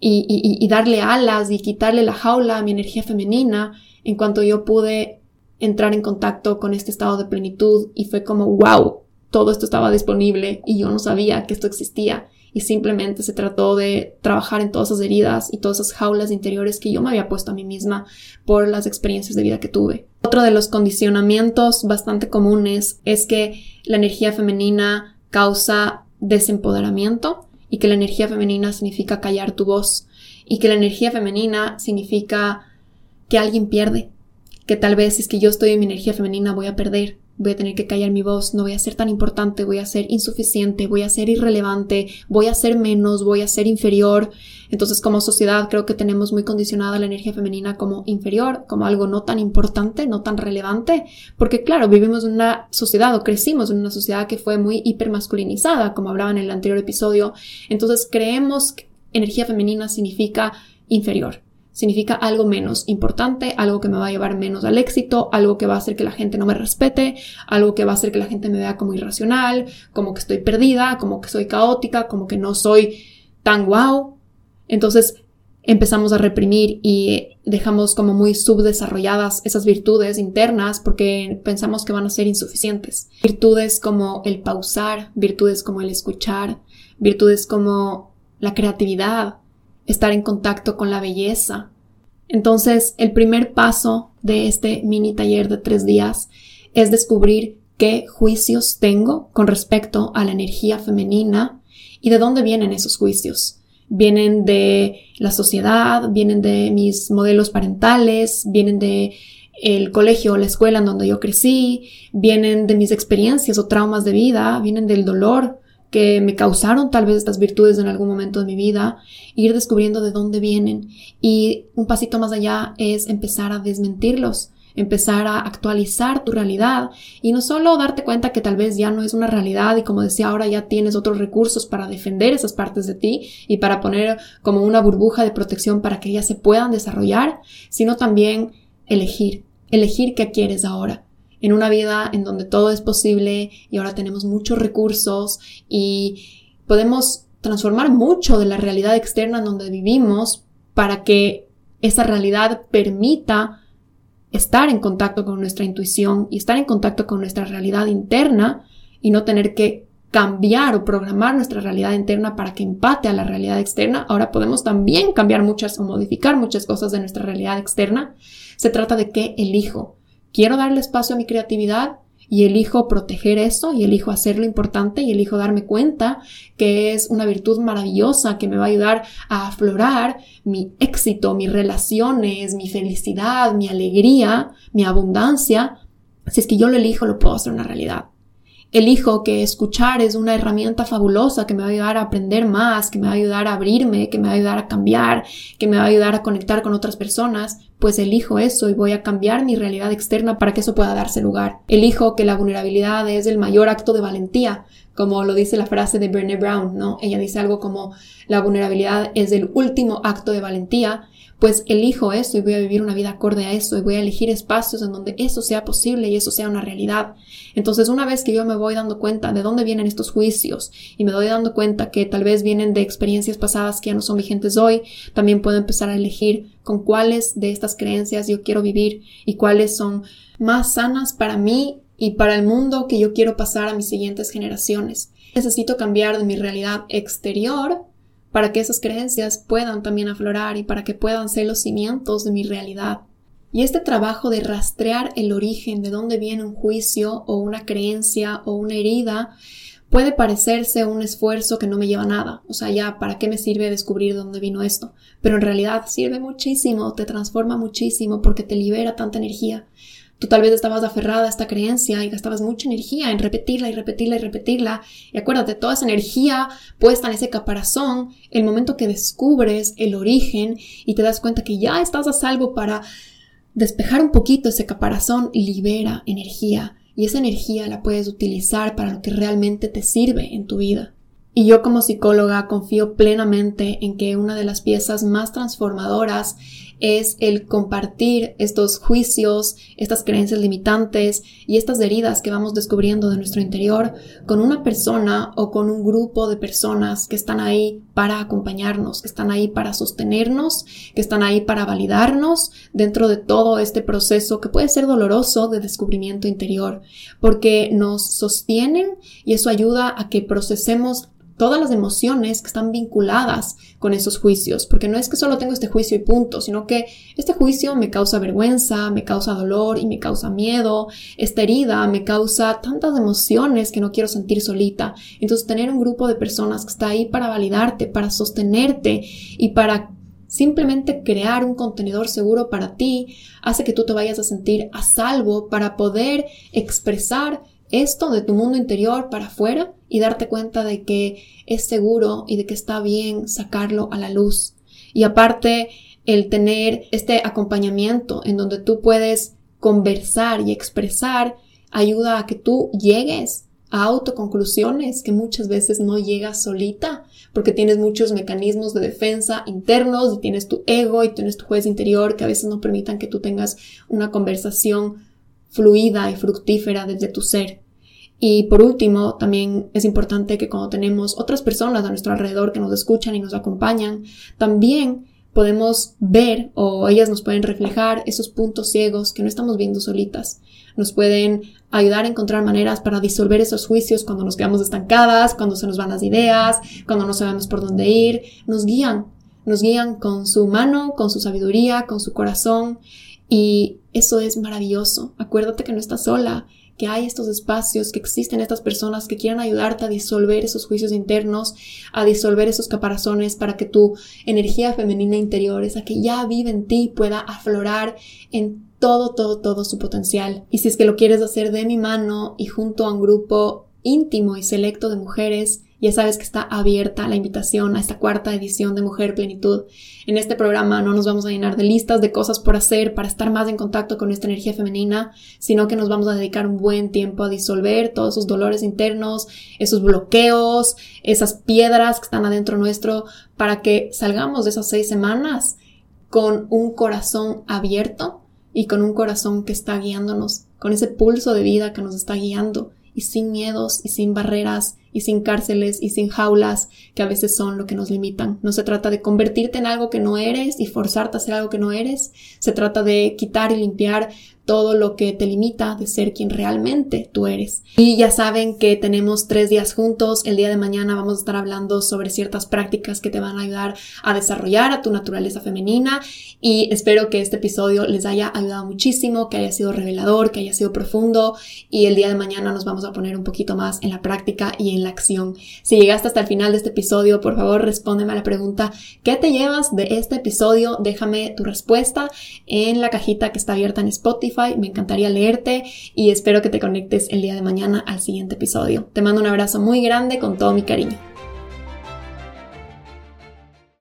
y, y, y, darle alas y quitarle la jaula a mi energía femenina en cuanto yo pude entrar en contacto con este estado de plenitud y fue como, wow, todo esto estaba disponible y yo no sabía que esto existía y simplemente se trató de trabajar en todas esas heridas y todas esas jaulas interiores que yo me había puesto a mí misma por las experiencias de vida que tuve. Otro de los condicionamientos bastante comunes es que la energía femenina causa desempoderamiento y que la energía femenina significa callar tu voz y que la energía femenina significa que alguien pierde, que tal vez es que yo estoy en mi energía femenina voy a perder voy a tener que callar mi voz, no voy a ser tan importante, voy a ser insuficiente, voy a ser irrelevante, voy a ser menos, voy a ser inferior. Entonces como sociedad creo que tenemos muy condicionada la energía femenina como inferior, como algo no tan importante, no tan relevante, porque claro, vivimos en una sociedad o crecimos en una sociedad que fue muy hipermasculinizada, como hablaba en el anterior episodio. Entonces creemos que energía femenina significa inferior significa algo menos importante, algo que me va a llevar menos al éxito, algo que va a hacer que la gente no me respete, algo que va a hacer que la gente me vea como irracional, como que estoy perdida, como que soy caótica, como que no soy tan wow. Entonces empezamos a reprimir y dejamos como muy subdesarrolladas esas virtudes internas porque pensamos que van a ser insuficientes. Virtudes como el pausar, virtudes como el escuchar, virtudes como la creatividad, estar en contacto con la belleza. Entonces, el primer paso de este mini taller de tres días es descubrir qué juicios tengo con respecto a la energía femenina y de dónde vienen esos juicios. Vienen de la sociedad, vienen de mis modelos parentales, vienen de el colegio o la escuela en donde yo crecí, vienen de mis experiencias o traumas de vida, vienen del dolor que me causaron tal vez estas virtudes en algún momento de mi vida, ir descubriendo de dónde vienen. Y un pasito más allá es empezar a desmentirlos, empezar a actualizar tu realidad y no solo darte cuenta que tal vez ya no es una realidad y como decía ahora ya tienes otros recursos para defender esas partes de ti y para poner como una burbuja de protección para que ellas se puedan desarrollar, sino también elegir, elegir qué quieres ahora en una vida en donde todo es posible y ahora tenemos muchos recursos y podemos transformar mucho de la realidad externa en donde vivimos para que esa realidad permita estar en contacto con nuestra intuición y estar en contacto con nuestra realidad interna y no tener que cambiar o programar nuestra realidad interna para que empate a la realidad externa. Ahora podemos también cambiar muchas o modificar muchas cosas de nuestra realidad externa. Se trata de qué elijo, quiero darle espacio a mi creatividad y elijo proteger eso y elijo hacerlo importante y elijo darme cuenta que es una virtud maravillosa que me va a ayudar a aflorar mi éxito, mis relaciones, mi felicidad, mi alegría, mi abundancia. Si es que yo lo elijo, lo puedo hacer una realidad. Elijo que escuchar es una herramienta fabulosa que me va a ayudar a aprender más, que me va a ayudar a abrirme, que me va a ayudar a cambiar, que me va a ayudar a conectar con otras personas, pues elijo eso y voy a cambiar mi realidad externa para que eso pueda darse lugar. Elijo que la vulnerabilidad es el mayor acto de valentía, como lo dice la frase de Brené Brown, ¿no? Ella dice algo como la vulnerabilidad es el último acto de valentía pues elijo eso y voy a vivir una vida acorde a eso y voy a elegir espacios en donde eso sea posible y eso sea una realidad. Entonces, una vez que yo me voy dando cuenta de dónde vienen estos juicios y me doy dando cuenta que tal vez vienen de experiencias pasadas que ya no son vigentes hoy, también puedo empezar a elegir con cuáles de estas creencias yo quiero vivir y cuáles son más sanas para mí y para el mundo que yo quiero pasar a mis siguientes generaciones. Necesito cambiar de mi realidad exterior para que esas creencias puedan también aflorar y para que puedan ser los cimientos de mi realidad. Y este trabajo de rastrear el origen de dónde viene un juicio o una creencia o una herida puede parecerse un esfuerzo que no me lleva a nada. O sea, ya, ¿para qué me sirve descubrir dónde vino esto? Pero en realidad sirve muchísimo, te transforma muchísimo porque te libera tanta energía. Tú tal vez estabas aferrada a esta creencia y gastabas mucha energía en repetirla y repetirla y repetirla. Y acuérdate, toda esa energía puesta en ese caparazón, el momento que descubres el origen y te das cuenta que ya estás a salvo para despejar un poquito ese caparazón, libera energía. Y esa energía la puedes utilizar para lo que realmente te sirve en tu vida. Y yo como psicóloga confío plenamente en que una de las piezas más transformadoras es el compartir estos juicios, estas creencias limitantes y estas heridas que vamos descubriendo de nuestro interior con una persona o con un grupo de personas que están ahí para acompañarnos, que están ahí para sostenernos, que están ahí para validarnos dentro de todo este proceso que puede ser doloroso de descubrimiento interior, porque nos sostienen y eso ayuda a que procesemos todas las emociones que están vinculadas con esos juicios, porque no es que solo tengo este juicio y punto, sino que este juicio me causa vergüenza, me causa dolor y me causa miedo, esta herida me causa tantas emociones que no quiero sentir solita. Entonces tener un grupo de personas que está ahí para validarte, para sostenerte y para Simplemente crear un contenedor seguro para ti hace que tú te vayas a sentir a salvo para poder expresar esto de tu mundo interior para afuera y darte cuenta de que es seguro y de que está bien sacarlo a la luz. Y aparte, el tener este acompañamiento en donde tú puedes conversar y expresar ayuda a que tú llegues a autoconclusiones que muchas veces no llegas solita porque tienes muchos mecanismos de defensa internos y tienes tu ego y tienes tu juez interior que a veces no permitan que tú tengas una conversación fluida y fructífera desde tu ser. Y por último, también es importante que cuando tenemos otras personas a nuestro alrededor que nos escuchan y nos acompañan, también podemos ver o ellas nos pueden reflejar esos puntos ciegos que no estamos viendo solitas. Nos pueden ayudar a encontrar maneras para disolver esos juicios cuando nos quedamos estancadas, cuando se nos van las ideas, cuando no sabemos por dónde ir. Nos guían, nos guían con su mano, con su sabiduría, con su corazón y eso es maravilloso. Acuérdate que no estás sola, que hay estos espacios, que existen estas personas que quieran ayudarte a disolver esos juicios internos, a disolver esos caparazones para que tu energía femenina interior, esa que ya vive en ti, pueda aflorar en todo, todo, todo su potencial. Y si es que lo quieres hacer de mi mano y junto a un grupo íntimo y selecto de mujeres, ya sabes que está abierta la invitación a esta cuarta edición de Mujer Plenitud. En este programa no nos vamos a llenar de listas de cosas por hacer para estar más en contacto con esta energía femenina, sino que nos vamos a dedicar un buen tiempo a disolver todos esos dolores internos, esos bloqueos, esas piedras que están adentro nuestro, para que salgamos de esas seis semanas con un corazón abierto y con un corazón que está guiándonos, con ese pulso de vida que nos está guiando y sin miedos y sin barreras y sin cárceles y sin jaulas que a veces son lo que nos limitan. No se trata de convertirte en algo que no eres y forzarte a hacer algo que no eres. Se trata de quitar y limpiar todo lo que te limita de ser quien realmente tú eres. Y ya saben que tenemos tres días juntos. El día de mañana vamos a estar hablando sobre ciertas prácticas que te van a ayudar a desarrollar a tu naturaleza femenina y espero que este episodio les haya ayudado muchísimo, que haya sido revelador, que haya sido profundo y el día de mañana nos vamos a poner un poquito más en la práctica y en la acción. Si llegaste hasta el final de este episodio, por favor respóndeme a la pregunta ¿qué te llevas de este episodio? Déjame tu respuesta en la cajita que está abierta en Me encantaría leerte y espero que te conectes el día de mañana al siguiente episodio. Te mando un abrazo muy grande con todo mi cariño.